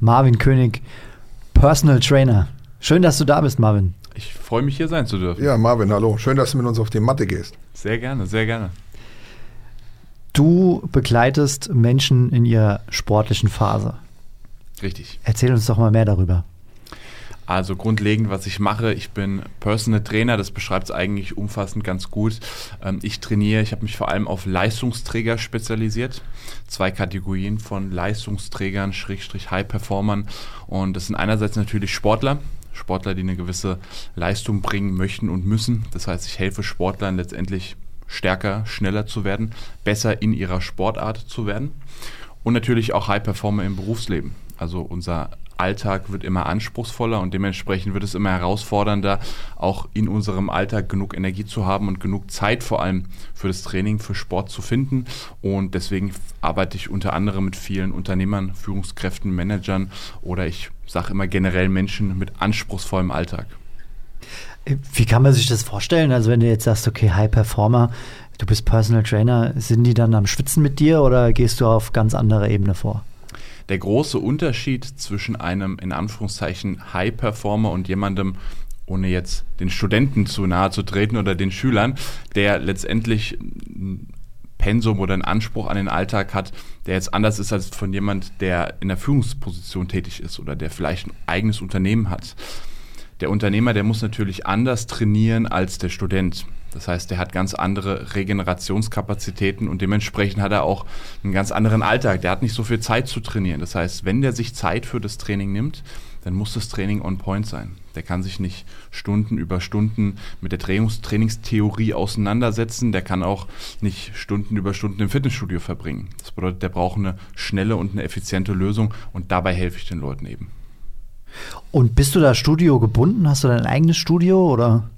Marvin König, Personal Trainer. Schön, dass du da bist, Marvin. Ich freue mich, hier sein zu dürfen. Ja, Marvin, hallo. Schön, dass du mit uns auf die Matte gehst. Sehr gerne, sehr gerne. Du begleitest Menschen in ihrer sportlichen Phase. Richtig. Erzähl uns doch mal mehr darüber. Also grundlegend, was ich mache, ich bin Personal Trainer, das beschreibt es eigentlich umfassend ganz gut. Ähm, ich trainiere, ich habe mich vor allem auf Leistungsträger spezialisiert. Zwei Kategorien von Leistungsträgern, Schrägstrich High-Performern. Und das sind einerseits natürlich Sportler, Sportler, die eine gewisse Leistung bringen möchten und müssen. Das heißt, ich helfe Sportlern letztendlich stärker, schneller zu werden, besser in ihrer Sportart zu werden. Und natürlich auch High-Performer im Berufsleben. Also unser Alltag wird immer anspruchsvoller und dementsprechend wird es immer herausfordernder, auch in unserem Alltag genug Energie zu haben und genug Zeit vor allem für das Training, für Sport zu finden. Und deswegen arbeite ich unter anderem mit vielen Unternehmern, Führungskräften, Managern oder ich sage immer generell Menschen mit anspruchsvollem Alltag. Wie kann man sich das vorstellen? Also wenn du jetzt sagst, okay, High Performer, du bist Personal Trainer, sind die dann am Schwitzen mit dir oder gehst du auf ganz andere Ebene vor? Der große Unterschied zwischen einem in Anführungszeichen High-Performer und jemandem, ohne jetzt den Studenten zu nahe zu treten oder den Schülern, der letztendlich ein Pensum oder einen Anspruch an den Alltag hat, der jetzt anders ist als von jemand, der in der Führungsposition tätig ist oder der vielleicht ein eigenes Unternehmen hat. Der Unternehmer, der muss natürlich anders trainieren als der Student. Das heißt, der hat ganz andere Regenerationskapazitäten und dementsprechend hat er auch einen ganz anderen Alltag. Der hat nicht so viel Zeit zu trainieren. Das heißt, wenn der sich Zeit für das Training nimmt, dann muss das Training on point sein. Der kann sich nicht Stunden über Stunden mit der Trainings Trainingstheorie auseinandersetzen. Der kann auch nicht Stunden über Stunden im Fitnessstudio verbringen. Das bedeutet, der braucht eine schnelle und eine effiziente Lösung und dabei helfe ich den Leuten eben. Und bist du da Studio gebunden? Hast du dein eigenes Studio oder?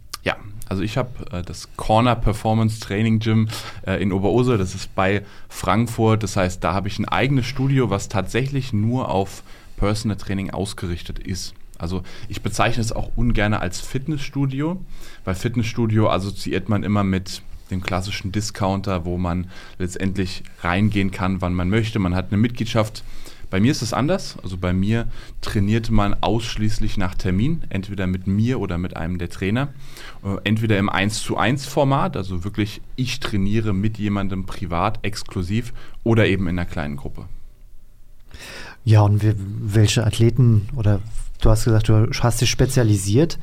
Also ich habe äh, das Corner Performance Training Gym äh, in Oberursel, das ist bei Frankfurt. Das heißt, da habe ich ein eigenes Studio, was tatsächlich nur auf Personal Training ausgerichtet ist. Also ich bezeichne es auch ungern als Fitnessstudio, weil Fitnessstudio assoziiert man immer mit dem klassischen Discounter, wo man letztendlich reingehen kann, wann man möchte. Man hat eine Mitgliedschaft bei mir ist es anders. Also bei mir trainiert man ausschließlich nach Termin, entweder mit mir oder mit einem der Trainer. Äh, entweder im 1 zu 1 Format, also wirklich ich trainiere mit jemandem privat, exklusiv oder eben in einer kleinen Gruppe. Ja, und welche Athleten oder du hast gesagt, du hast dich spezialisiert.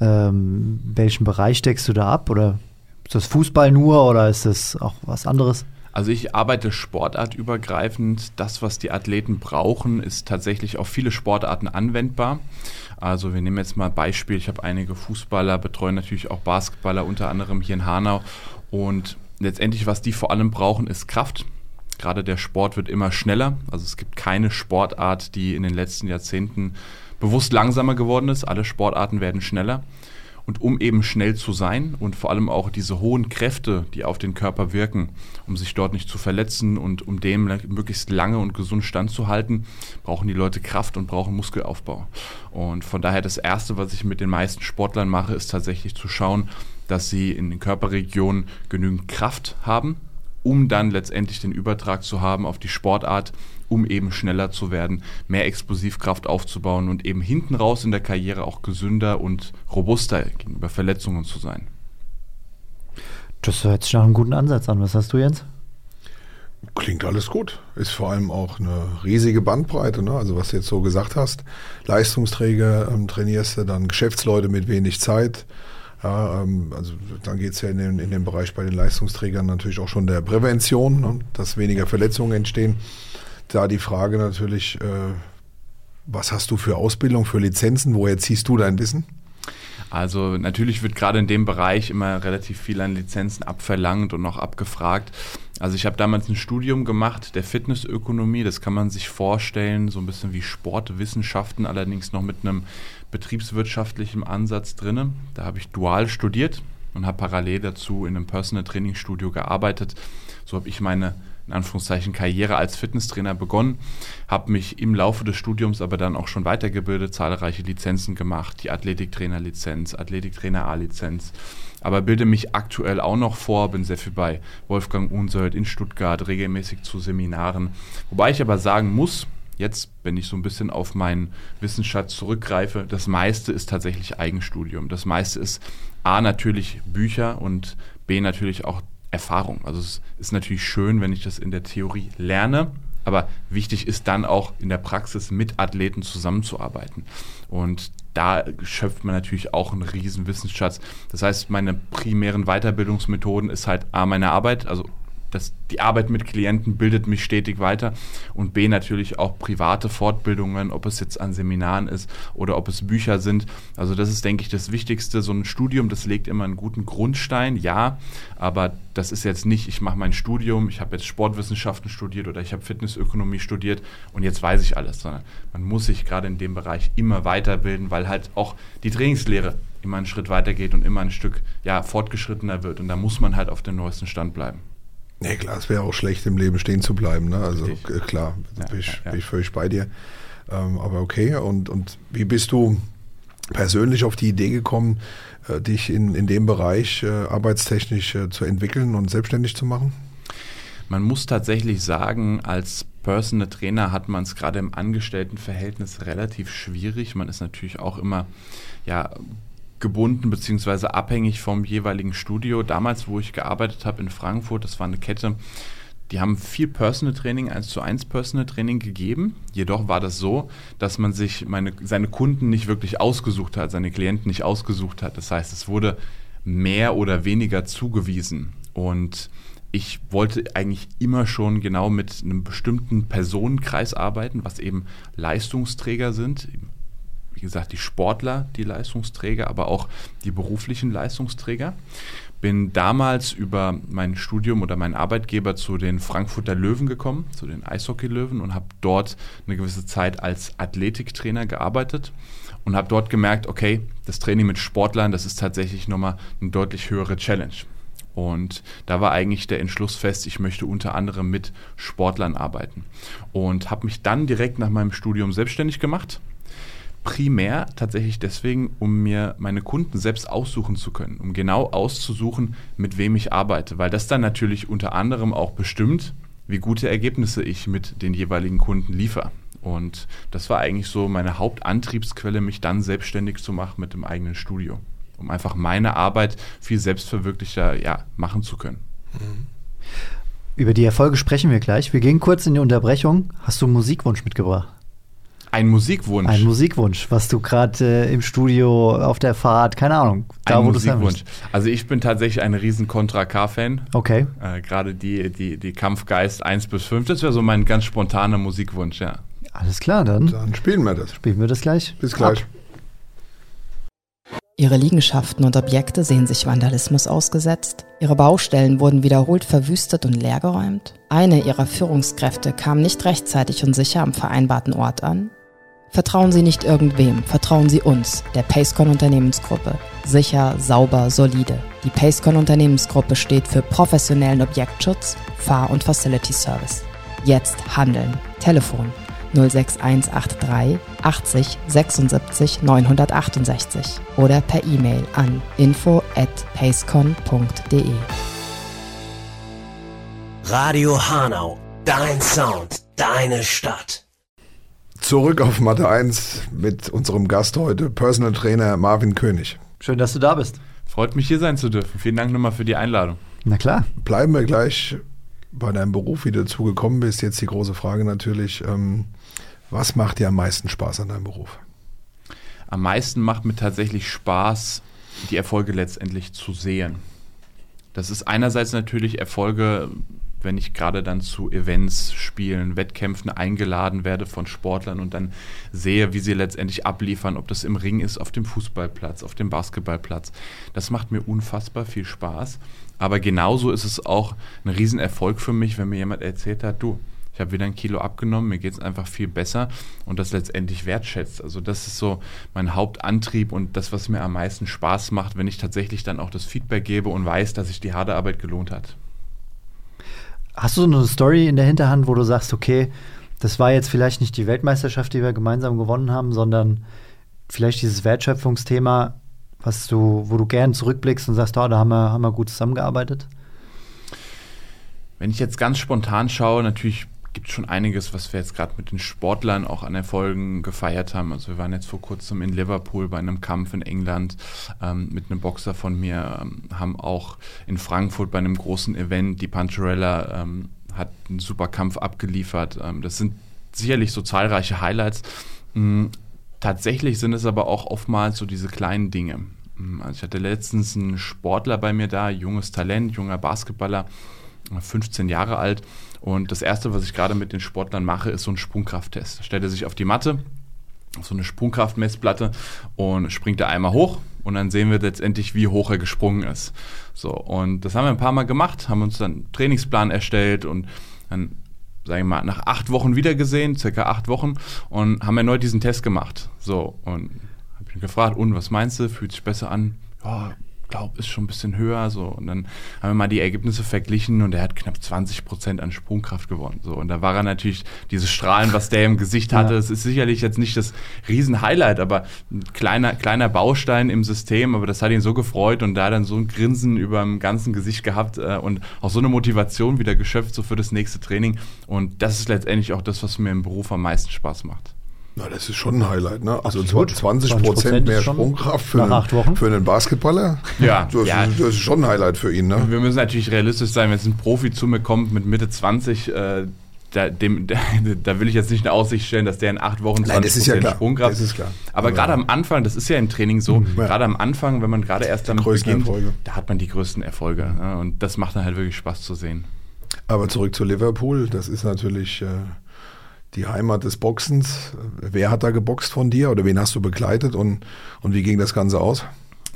Ähm, welchen Bereich deckst du da ab? Oder ist das Fußball nur oder ist das auch was anderes? Also ich arbeite sportartübergreifend. Das, was die Athleten brauchen, ist tatsächlich auf viele Sportarten anwendbar. Also wir nehmen jetzt mal Beispiel. Ich habe einige Fußballer, betreue natürlich auch Basketballer, unter anderem hier in Hanau. Und letztendlich, was die vor allem brauchen, ist Kraft. Gerade der Sport wird immer schneller. Also es gibt keine Sportart, die in den letzten Jahrzehnten bewusst langsamer geworden ist. Alle Sportarten werden schneller. Und um eben schnell zu sein und vor allem auch diese hohen Kräfte, die auf den Körper wirken, um sich dort nicht zu verletzen und um dem möglichst lange und gesund standzuhalten, brauchen die Leute Kraft und brauchen Muskelaufbau. Und von daher das Erste, was ich mit den meisten Sportlern mache, ist tatsächlich zu schauen, dass sie in den Körperregionen genügend Kraft haben, um dann letztendlich den Übertrag zu haben auf die Sportart, um eben schneller zu werden, mehr Explosivkraft aufzubauen und eben hinten raus in der Karriere auch gesünder und robuster gegenüber Verletzungen zu sein. Das hört sich nach einem guten Ansatz an. Was hast du, Jens? Klingt alles gut. Ist vor allem auch eine riesige Bandbreite. Ne? Also was du jetzt so gesagt hast. Leistungsträger ähm, trainierst du, dann Geschäftsleute mit wenig Zeit. Ja, ähm, also dann geht es ja in den, in den Bereich bei den Leistungsträgern natürlich auch schon der Prävention, ne? dass weniger Verletzungen entstehen da die Frage natürlich, äh, was hast du für Ausbildung, für Lizenzen? Woher ziehst du dein Wissen? Also natürlich wird gerade in dem Bereich immer relativ viel an Lizenzen abverlangt und auch abgefragt. Also ich habe damals ein Studium gemacht der Fitnessökonomie. Das kann man sich vorstellen, so ein bisschen wie Sportwissenschaften, allerdings noch mit einem betriebswirtschaftlichen Ansatz drin. Da habe ich dual studiert und habe parallel dazu in einem Personal Training Studio gearbeitet. So habe ich meine in Anführungszeichen Karriere als Fitnesstrainer begonnen, habe mich im Laufe des Studiums aber dann auch schon weitergebildet, zahlreiche Lizenzen gemacht, die Athletiktrainer-Lizenz, Athletiktrainer A-Lizenz, aber bilde mich aktuell auch noch vor, bin sehr viel bei Wolfgang Unsold in Stuttgart, regelmäßig zu Seminaren, wobei ich aber sagen muss, jetzt, wenn ich so ein bisschen auf meinen Wissensschatz zurückgreife, das meiste ist tatsächlich Eigenstudium. Das meiste ist A natürlich Bücher und B natürlich auch Erfahrung. Also es ist natürlich schön, wenn ich das in der Theorie lerne, aber wichtig ist dann auch in der Praxis mit Athleten zusammenzuarbeiten. Und da schöpft man natürlich auch einen riesen Wissensschatz. Das heißt, meine primären Weiterbildungsmethoden ist halt A, meine Arbeit, also das, die Arbeit mit Klienten bildet mich stetig weiter und B natürlich auch private Fortbildungen, ob es jetzt an Seminaren ist oder ob es Bücher sind. Also das ist, denke ich, das Wichtigste. So ein Studium, das legt immer einen guten Grundstein, ja, aber das ist jetzt nicht, ich mache mein Studium, ich habe jetzt Sportwissenschaften studiert oder ich habe Fitnessökonomie studiert und jetzt weiß ich alles, sondern man muss sich gerade in dem Bereich immer weiterbilden, weil halt auch die Trainingslehre immer einen Schritt weitergeht und immer ein Stück ja, fortgeschrittener wird und da muss man halt auf dem neuesten Stand bleiben. Nee, klar, es wäre auch schlecht, im Leben stehen zu bleiben. Ne? Also äh, klar, Ja, bin, ich, ja, ja. bin ich völlig bei dir. Ähm, aber okay, und, und wie bist du persönlich auf die Idee gekommen, äh, dich in, in dem Bereich äh, arbeitstechnisch äh, zu entwickeln und selbstständig zu machen? Man muss tatsächlich sagen, als Personal Trainer hat man es gerade im Angestelltenverhältnis relativ schwierig. Man ist natürlich auch immer ja, gebunden bzw. abhängig vom jeweiligen Studio. Damals, wo ich gearbeitet habe in Frankfurt, das war eine Kette, die haben viel Personal Training, 1 zu 1 Personal Training gegeben. Jedoch war das so, dass man sich meine, seine Kunden nicht wirklich ausgesucht hat, seine Klienten nicht ausgesucht hat. Das heißt, es wurde mehr oder weniger zugewiesen. Und ich wollte eigentlich immer schon genau mit einem bestimmten Personenkreis arbeiten, was eben Leistungsträger sind. Gesagt, die Sportler, die Leistungsträger, aber auch die beruflichen Leistungsträger. Bin damals über mein Studium oder meinen Arbeitgeber zu den Frankfurter Löwen gekommen, zu den Eishockey-Löwen und habe dort eine gewisse Zeit als Athletiktrainer gearbeitet und habe dort gemerkt, okay, das Training mit Sportlern, das ist tatsächlich nochmal eine deutlich höhere Challenge. Und da war eigentlich der Entschluss fest, ich möchte unter anderem mit Sportlern arbeiten. Und habe mich dann direkt nach meinem Studium selbstständig gemacht. Primär tatsächlich deswegen, um mir meine Kunden selbst aussuchen zu können, um genau auszusuchen, mit wem ich arbeite, weil das dann natürlich unter anderem auch bestimmt, wie gute Ergebnisse ich mit den jeweiligen Kunden liefere. Und das war eigentlich so meine Hauptantriebsquelle, mich dann selbstständig zu machen mit dem eigenen Studio, um einfach meine Arbeit viel selbstverwirklichter ja, machen zu können. Über die Erfolge sprechen wir gleich. Wir gehen kurz in die Unterbrechung. Hast du einen Musikwunsch mitgebracht? Ein Musikwunsch. Ein Musikwunsch, was du gerade äh, im Studio, auf der Fahrt, keine Ahnung, da ein Musikwunsch. Also ich bin tatsächlich ein riesen Contra K-Fan. Okay. Äh, Gerade die, die, die Kampfgeist 1 bis 5, das wäre so mein ganz spontaner Musikwunsch, ja. Alles klar, dann Dann spielen wir das. spielen wir das gleich. Bis gleich. Ab. Ihre Liegenschaften und Objekte sehen sich Vandalismus ausgesetzt. Ihre Baustellen wurden wiederholt verwüstet und leergeräumt. Eine ihrer Führungskräfte kam nicht rechtzeitig und sicher am vereinbarten Ort an. Vertrauen Sie nicht irgendwem, vertrauen Sie uns, der Pacecon Unternehmensgruppe. Sicher, sauber, solide. Die Pacecon Unternehmensgruppe steht für professionellen Objektschutz, Fahr- und Facility Service. Jetzt handeln. Telefon 06183 80 76 968 oder per E-Mail an info at pacecon.de. Radio Hanau, dein Sound, deine Stadt. Zurück auf Mathe 1 mit unserem Gast heute, Personal Trainer Marvin König. Schön, dass du da bist. Freut mich hier sein zu dürfen. Vielen Dank nochmal für die Einladung. Na klar. Bleiben wir gleich bei deinem Beruf, wie du dazu gekommen bist. Jetzt die große Frage natürlich, ähm, was macht dir am meisten Spaß an deinem Beruf? Am meisten macht mir tatsächlich Spaß, die Erfolge letztendlich zu sehen. Das ist einerseits natürlich Erfolge wenn ich gerade dann zu Events, Spielen, Wettkämpfen eingeladen werde von Sportlern und dann sehe, wie sie letztendlich abliefern, ob das im Ring ist, auf dem Fußballplatz, auf dem Basketballplatz. Das macht mir unfassbar viel Spaß. Aber genauso ist es auch ein Riesenerfolg für mich, wenn mir jemand erzählt hat, du, ich habe wieder ein Kilo abgenommen, mir geht es einfach viel besser und das letztendlich wertschätzt. Also das ist so mein Hauptantrieb und das, was mir am meisten Spaß macht, wenn ich tatsächlich dann auch das Feedback gebe und weiß, dass sich die harte Arbeit gelohnt hat. Hast du so eine Story in der Hinterhand, wo du sagst, okay, das war jetzt vielleicht nicht die Weltmeisterschaft, die wir gemeinsam gewonnen haben, sondern vielleicht dieses Wertschöpfungsthema, was du, wo du gern zurückblickst und sagst, oh, da haben wir, haben wir gut zusammengearbeitet? Wenn ich jetzt ganz spontan schaue, natürlich gibt schon einiges, was wir jetzt gerade mit den Sportlern auch an Erfolgen gefeiert haben. Also wir waren jetzt vor kurzem in Liverpool bei einem Kampf in England ähm, mit einem Boxer von mir, ähm, haben auch in Frankfurt bei einem großen Event, die Pancherella ähm, hat einen super Kampf abgeliefert. Ähm, das sind sicherlich so zahlreiche Highlights. Mhm. Tatsächlich sind es aber auch oftmals so diese kleinen Dinge. Mhm. Also ich hatte letztens einen Sportler bei mir da, junges Talent, junger Basketballer, 15 Jahre alt. Und das Erste, was ich gerade mit den Sportlern mache, ist so ein Sprungkrafttest. Da stellt er sich auf die Matte, auf so eine Sprungkraftmessplatte und springt da einmal hoch und dann sehen wir letztendlich, wie hoch er gesprungen ist. So, und das haben wir ein paar Mal gemacht, haben uns dann einen Trainingsplan erstellt und dann, sage ich mal, nach acht Wochen wieder gesehen, circa acht Wochen, und haben erneut diesen Test gemacht. So, und habe ihn gefragt, und was meinst du, fühlt sich besser an? Ja, glaube, ist schon ein bisschen höher. So. Und dann haben wir mal die Ergebnisse verglichen und er hat knapp 20 Prozent an Sprungkraft gewonnen. So. Und da war er natürlich, dieses Strahlen, was der im Gesicht hatte, es ja. ist sicherlich jetzt nicht das Riesen-Highlight, aber ein kleiner, kleiner Baustein im System, aber das hat ihn so gefreut und da dann so ein Grinsen über dem ganzen Gesicht gehabt äh, und auch so eine Motivation wieder geschöpft, so für das nächste Training. Und das ist letztendlich auch das, was mir im Beruf am meisten Spaß macht. Na, das ist schon ein Highlight, ne? Also Absolut. 20 Prozent mehr Sprungkraft für einen, für einen, Basketballer. Ja, das, ja. das, ist schon ein Highlight für ihn, ne? Wir müssen natürlich realistisch sein, wenn jetzt ein Profi zu mir kommt mit Mitte 20, äh, da, dem, da, da, will ich jetzt nicht in Aussicht stellen, dass der in acht Wochen 20 Nein, das ist ja klar. Sprungkraft. Das ist klar. Aber, Aber gerade am Anfang, das ist ja im Training so, mhm, ja. gerade am Anfang, wenn man gerade erst damit beginnt, Erfolge. da hat man die größten Erfolge. Ne? Und das macht dann halt wirklich Spaß zu sehen. Aber zurück zu Liverpool, das ist natürlich äh, die Heimat des Boxens. Wer hat da geboxt von dir oder wen hast du begleitet und, und wie ging das Ganze aus?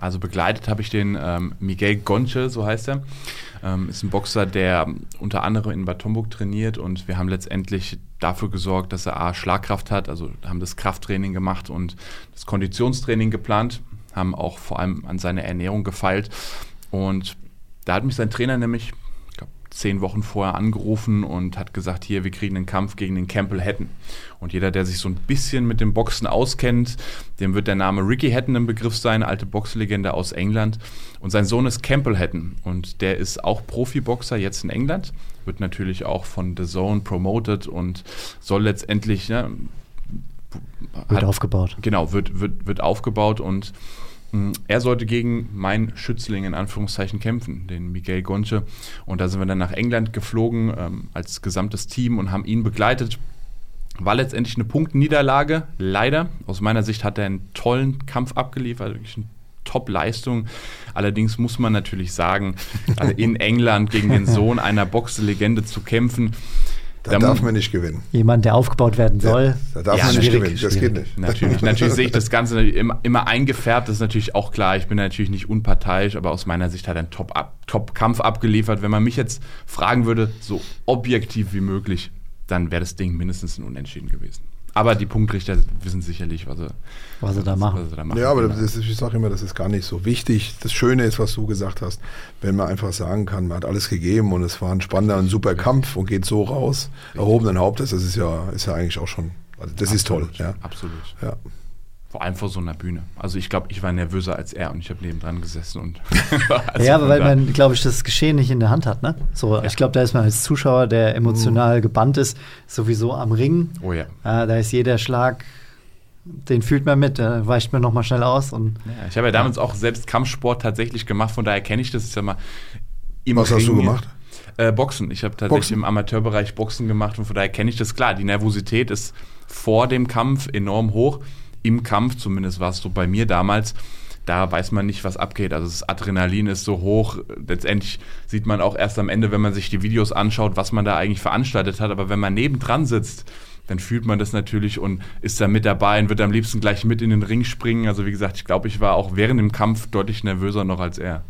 Also begleitet habe ich den ähm, Miguel Gonche, so heißt er. Ähm, ist ein Boxer, der unter anderem in Bad Homburg trainiert und wir haben letztendlich dafür gesorgt, dass er A, Schlagkraft hat, also haben das Krafttraining gemacht und das Konditionstraining geplant, haben auch vor allem an seine Ernährung gefeilt und da hat mich sein Trainer nämlich zehn Wochen vorher angerufen und hat gesagt, hier, wir kriegen einen Kampf gegen den Campbell Hatton. Und jeder, der sich so ein bisschen mit dem Boxen auskennt, dem wird der Name Ricky Hatton im Begriff sein, alte Boxlegende aus England. Und sein Sohn ist Campbell Hatton und der ist auch Profiboxer jetzt in England, wird natürlich auch von The Zone promoted und soll letztendlich... Ne, wird hat, aufgebaut. Genau, wird, wird, wird aufgebaut und er sollte gegen meinen Schützling in Anführungszeichen kämpfen, den Miguel Gonche. Und da sind wir dann nach England geflogen ähm, als gesamtes Team und haben ihn begleitet. War letztendlich eine Punktniederlage, leider. Aus meiner Sicht hat er einen tollen Kampf abgeliefert, wirklich eine Top-Leistung. Allerdings muss man natürlich sagen, also in England gegen den Sohn einer Boxlegende zu kämpfen, da, da darf man nicht gewinnen. Jemand, der aufgebaut werden soll. Ja, da darf ja, man nicht gewinnen, das geht nicht. Natürlich, natürlich sehe ich das Ganze immer, immer, eingefärbt, das ist natürlich auch klar. Ich bin natürlich nicht unparteiisch, aber aus meiner Sicht hat er einen Top-Kampf Top abgeliefert. Wenn man mich jetzt fragen würde, so objektiv wie möglich, dann wäre das Ding mindestens ein Unentschieden gewesen. Aber die Punktrichter wissen sicherlich, was sie, was sie, da, machen. Was sie da machen. Ja, aber genau. ist, ich sage immer, das ist gar nicht so wichtig. Das Schöne ist, was du gesagt hast, wenn man einfach sagen kann, man hat alles gegeben und es war ein spannender, ein super Kampf und geht so raus, erhobenen Hauptes, das ist ja, ist ja eigentlich auch schon, also das Absolut, ist toll. Ja. Absolut. Ja. Vor allem vor so einer Bühne. Also ich glaube, ich war nervöser als er und ich habe nebendran gesessen und. also ja, aber weil man, glaube ich, das Geschehen nicht in der Hand hat, ne? So, ja. ich glaube, da ist man als Zuschauer, der emotional uh. gebannt ist, sowieso am Ring. Oh ja. Äh, da ist jeder Schlag, den fühlt man mit, da weicht man nochmal schnell aus. Und, ja, ich habe ja damals ja. auch selbst Kampfsport tatsächlich gemacht, von daher kenne ich das. Ich sag mal, Was Ring, hast du gemacht? Äh, Boxen. Ich habe tatsächlich Boxen. im Amateurbereich Boxen gemacht und von daher kenne ich das klar. Die Nervosität ist vor dem Kampf enorm hoch im Kampf, zumindest war es so bei mir damals, da weiß man nicht, was abgeht. Also das Adrenalin ist so hoch. Letztendlich sieht man auch erst am Ende, wenn man sich die Videos anschaut, was man da eigentlich veranstaltet hat. Aber wenn man nebendran sitzt, dann fühlt man das natürlich und ist da mit dabei und wird am liebsten gleich mit in den Ring springen. Also wie gesagt, ich glaube, ich war auch während dem Kampf deutlich nervöser noch als er.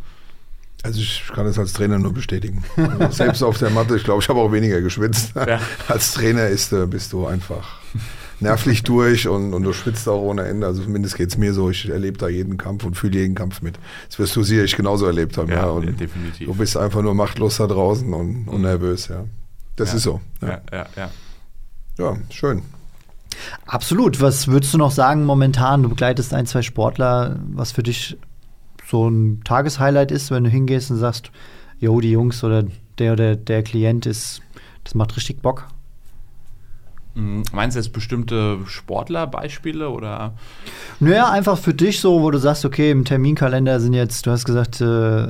Also ich kann das als Trainer nur bestätigen. Selbst auf der Matte, ich glaube, ich habe auch weniger geschwitzt. Ja. Als Trainer ist, äh, bist du einfach nervlich durch und, und du schwitzt auch ohne Ende. Also zumindest geht es mir so, ich erlebe da jeden Kampf und fühle jeden Kampf mit. Das wirst du sicherlich genauso erlebt haben. Ja, Ja, und definitiv. Du bist einfach nur machtlos da draußen und, und nervös, ja. Das Ja. ist so. Ja. Ja, ja, ja. ja, schön. Absolut. Was würdest du noch sagen momentan? Du begleitest ein, zwei Sportler, was für dich so ein Tageshighlight ist, wenn du hingehst und sagst, jo, die Jungs oder der oder der Klient ist, das macht richtig Bock. Mhm. Meinst du jetzt bestimmte Sportlerbeispiele oder? Naja, einfach für dich so, wo du sagst, okay, im Terminkalender sind jetzt, du hast gesagt, äh,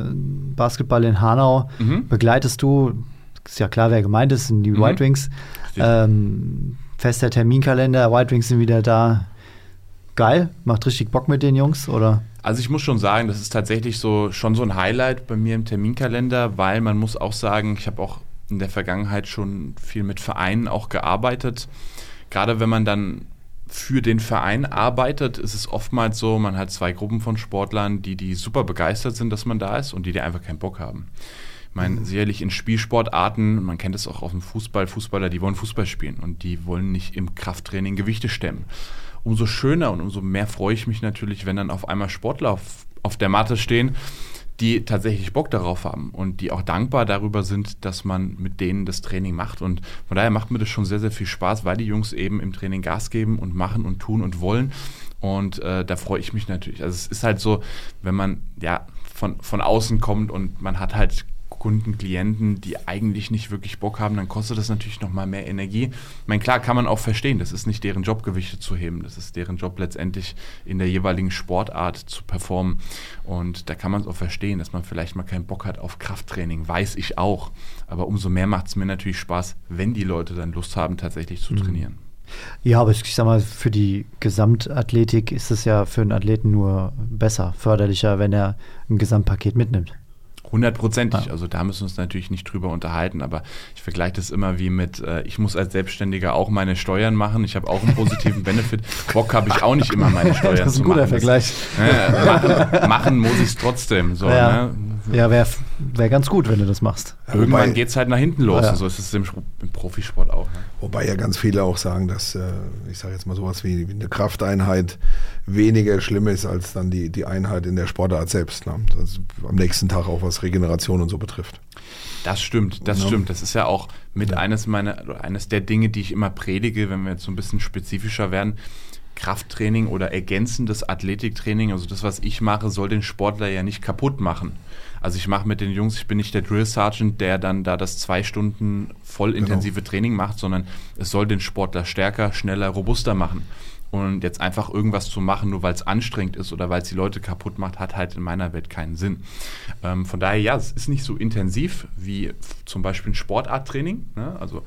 Basketball in Hanau, Mhm. begleitest du, ist ja klar, wer gemeint ist, sind die Mhm. White Wings. Ähm, fester Terminkalender, White Wings sind wieder da. Geil, macht richtig Bock mit den Jungs, oder? Also ich muss schon sagen, das ist tatsächlich so schon so ein Highlight bei mir im Terminkalender, weil man muss auch sagen, ich habe auch in der Vergangenheit schon viel mit Vereinen auch gearbeitet. Gerade wenn man dann für den Verein arbeitet, ist es oftmals so, man hat zwei Gruppen von Sportlern, die die super begeistert sind, dass man da ist und die, die einfach keinen Bock haben. Ich meine, sicherlich in Spielsportarten, man kennt es auch aus dem Fußball, Fußballer, die wollen Fußball spielen und die wollen nicht im Krafttraining Gewichte stemmen. Umso schöner und umso mehr freue ich mich natürlich, wenn dann auf einmal Sportler auf, auf der Matte stehen, die tatsächlich Bock darauf haben und die auch dankbar darüber sind, dass man mit denen das Training macht. Und von daher macht mir das schon sehr, sehr viel Spaß, weil die Jungs eben im Training Gas geben und machen und tun und wollen. Und äh, da freue ich mich natürlich. Also es ist halt so, wenn man ja von, von außen kommt und man hat halt Kunden, Klienten, die eigentlich nicht wirklich Bock haben, dann kostet das natürlich nochmal mehr Energie. Ich meine, klar kann man auch verstehen, das ist nicht deren Job, Gewichte zu heben. Das ist deren Job letztendlich in der jeweiligen Sportart zu performen. Und da kann man es auch verstehen, dass man vielleicht mal keinen Bock hat auf Krafttraining. Weiß ich auch. Aber umso mehr macht es mir natürlich Spaß, wenn die Leute dann Lust haben, tatsächlich zu trainieren. Ja, aber ich sag mal, für die Gesamtathletik ist es ja für einen Athleten nur besser, förderlicher, wenn er ein Gesamtpaket mitnimmt. Hundertprozentig. Ja. Also da müssen wir uns natürlich nicht drüber unterhalten, aber ich vergleiche das immer wie mit, äh, ich muss als Selbstständiger auch meine Steuern machen. Ich habe auch einen positiven Benefit. Bock habe ich auch nicht immer meine Steuern Das ist zu ein guter machen. Vergleich. Das, äh, machen, machen muss ich es trotzdem. So, Ja. ne? Ja, wäre wär ganz gut, wenn du das machst. Irgendwann Wobei- geht es halt nach hinten los. Ja. Und so ist es im, im Profisport auch. Ne? Wobei ja ganz viele auch sagen, dass, äh, ich sage jetzt mal sowas wie, wie eine Krafteinheit weniger schlimm ist als dann die, die Einheit in der Sportart selbst. Ne? Am nächsten Tag auch was Regeneration und so betrifft. Das stimmt, das Ja. stimmt. Das ist ja auch mit eines meiner, eines der Dinge, die ich immer predige, wenn wir jetzt so ein bisschen spezifischer werden. Krafttraining oder ergänzendes Athletiktraining, also das, was ich mache, soll den Sportler ja nicht kaputt machen. Also ich mache mit den Jungs, ich bin nicht der Drill Sergeant, der dann da das zwei Stunden voll intensive Training macht, sondern es soll den Sportler stärker, schneller, robuster machen. Und jetzt einfach irgendwas zu machen, nur weil es anstrengend ist oder weil es die Leute kaputt macht, hat halt in meiner Welt keinen Sinn. Ähm, von daher, ja, es ist nicht so intensiv wie zum Beispiel ein Sportarttraining. Ne? Also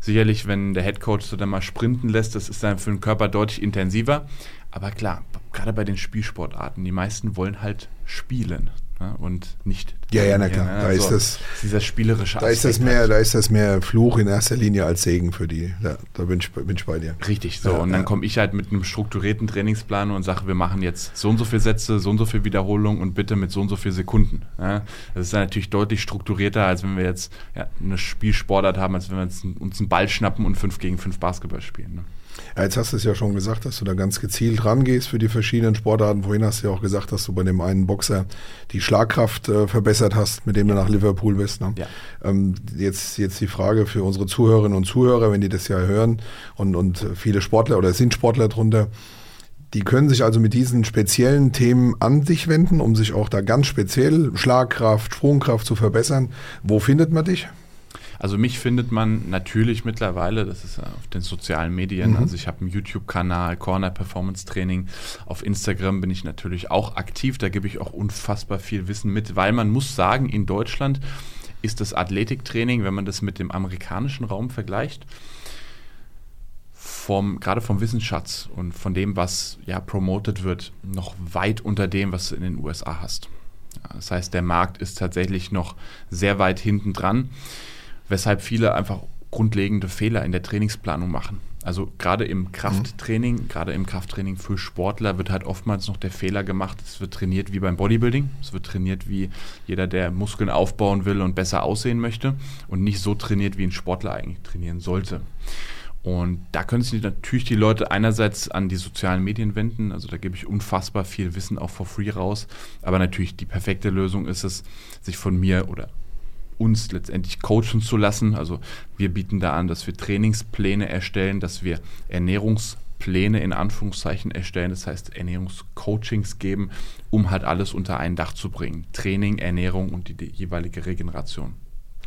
sicherlich, wenn der Headcoach so dann mal sprinten lässt, das ist dann für den Körper deutlich intensiver. Aber klar, gerade bei den Spielsportarten, die meisten wollen halt spielen ne? und nicht. Ja, ja, na klar. ne? Da ist Also das- dieser spielerische Da ist, das mehr, halt. da ist das mehr Fluch in erster Linie als Segen für die. Da, da bin, ich, bin ich bei dir. Richtig, so. Ja, und dann ja. komme ich halt mit einem strukturierten Trainingsplan und sage, wir machen jetzt so und so viele Sätze, so und so viel Wiederholung und bitte mit so und so viel Sekunden. Ja, das ist dann natürlich deutlich strukturierter, als wenn wir jetzt ja, eine Spielsportart haben, als wenn wir uns einen Ball schnappen und 5 gegen 5 Basketball spielen. Ja, jetzt hast du es ja schon gesagt, dass du da ganz gezielt rangehst für die verschiedenen Sportarten. Vorhin hast du ja auch gesagt, dass du bei dem einen Boxer die Schlagkraft äh, verbessert hast, mit dem du nach Liverpool bist. Ne? Ja. Ähm, jetzt, jetzt die Frage für unsere Zuhörerinnen und Zuhörer, wenn die das ja hören und, und viele Sportler oder es sind Sportler drunter, die können sich also mit diesen speziellen Themen an dich wenden, um sich auch da ganz speziell Schlagkraft, Sprungkraft zu verbessern. Wo findet man dich? Also mich findet man natürlich mittlerweile, das ist auf den sozialen Medien, also ich habe einen YouTube-Kanal, Corner Performance Training. Auf Instagram bin ich natürlich auch aktiv, da gebe ich auch unfassbar viel Wissen mit, weil man muss sagen, in Deutschland ist das Athletiktraining, wenn man das mit dem amerikanischen Raum vergleicht, vom, gerade vom Wissensschatz und von dem, was ja promoted wird, noch weit unter dem, was du in den USA hast. Das heißt, der Markt ist tatsächlich noch sehr weit hinten dran, weshalb viele einfach grundlegende Fehler in der Trainingsplanung machen. Also gerade im Krafttraining, mhm. gerade im Krafttraining für Sportler wird halt oftmals noch der Fehler gemacht, es wird trainiert wie beim Bodybuilding, es wird trainiert wie jeder, der Muskeln aufbauen will und besser aussehen möchte und nicht so trainiert, wie ein Sportler eigentlich trainieren sollte. Und da können sich natürlich die Leute einerseits an die sozialen Medien wenden, also da gebe ich unfassbar viel Wissen auch for free raus, aber natürlich die perfekte Lösung ist es, sich von mir oder uns letztendlich coachen zu lassen. Also wir bieten da an, dass wir Trainingspläne erstellen, dass wir Ernährungspläne in Anführungszeichen erstellen, das heißt Ernährungscoachings geben, um halt alles unter ein Dach zu bringen. Training, Ernährung und die, die jeweilige Regeneration.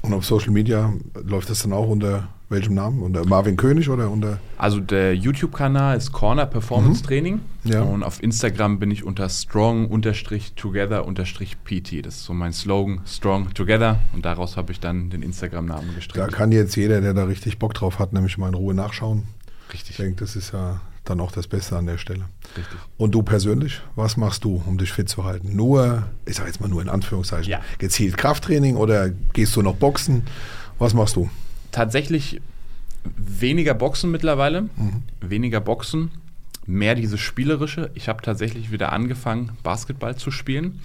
Und auf Social Media läuft das dann auch unter welchem Namen? Unter Marvin König oder unter? Also der YouTube-Kanal ist Corner Performance mhm. Training. Ja. Und auf Instagram bin ich unter strong-together-pt. Das ist so mein Slogan, Strong Together. Und daraus habe ich dann den Instagram-Namen gestrickt. Da kann jetzt jeder, der da richtig Bock drauf hat, nämlich mal in Ruhe nachschauen. Richtig. Ich denke, das ist ja dann auch das Beste an der Stelle. Richtig. Und du persönlich, was machst du, um dich fit zu halten? Nur, ich sage jetzt mal nur in Anführungszeichen, ja. gezielt Krafttraining oder gehst du noch Boxen? Was machst du? Tatsächlich weniger Boxen mittlerweile, mhm. weniger Boxen, mehr dieses Spielerische. Ich habe tatsächlich wieder angefangen, Basketball zu spielen.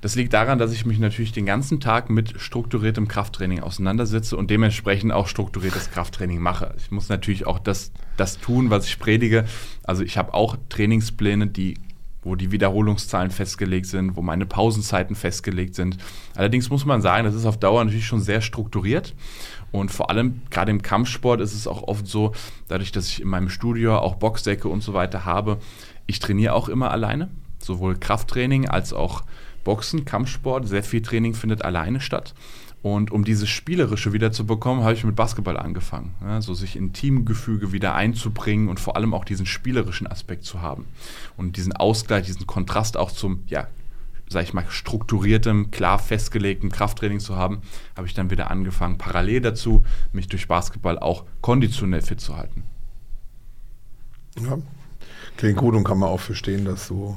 Das liegt daran, dass ich mich natürlich den ganzen Tag mit strukturiertem Krafttraining auseinandersetze und dementsprechend auch strukturiertes Krafttraining mache. Ich muss natürlich auch das, das tun, was ich predige. Also ich habe auch Trainingspläne, die wo die Wiederholungszahlen festgelegt sind, wo meine Pausenzeiten festgelegt sind. Allerdings muss man sagen, das ist auf Dauer natürlich schon sehr strukturiert. Und vor allem gerade im Kampfsport ist es auch oft so, dadurch, dass ich in meinem Studio auch Boxdecke und so weiter habe, ich trainiere auch immer alleine, sowohl Krafttraining als auch Boxen, Kampfsport, sehr viel Training findet alleine statt. Und um dieses Spielerische wieder zu bekommen, habe ich mit Basketball angefangen. Ja, so sich in Teamgefüge wieder einzubringen und vor allem auch diesen spielerischen Aspekt zu haben. Und diesen Ausgleich, diesen Kontrast auch zum, ja, sag ich mal, strukturiertem, klar festgelegten Krafttraining zu haben, habe ich dann wieder angefangen, parallel dazu, mich durch Basketball auch konditionell fit zu halten. Ja, klingt gut und kann man auch verstehen, dass du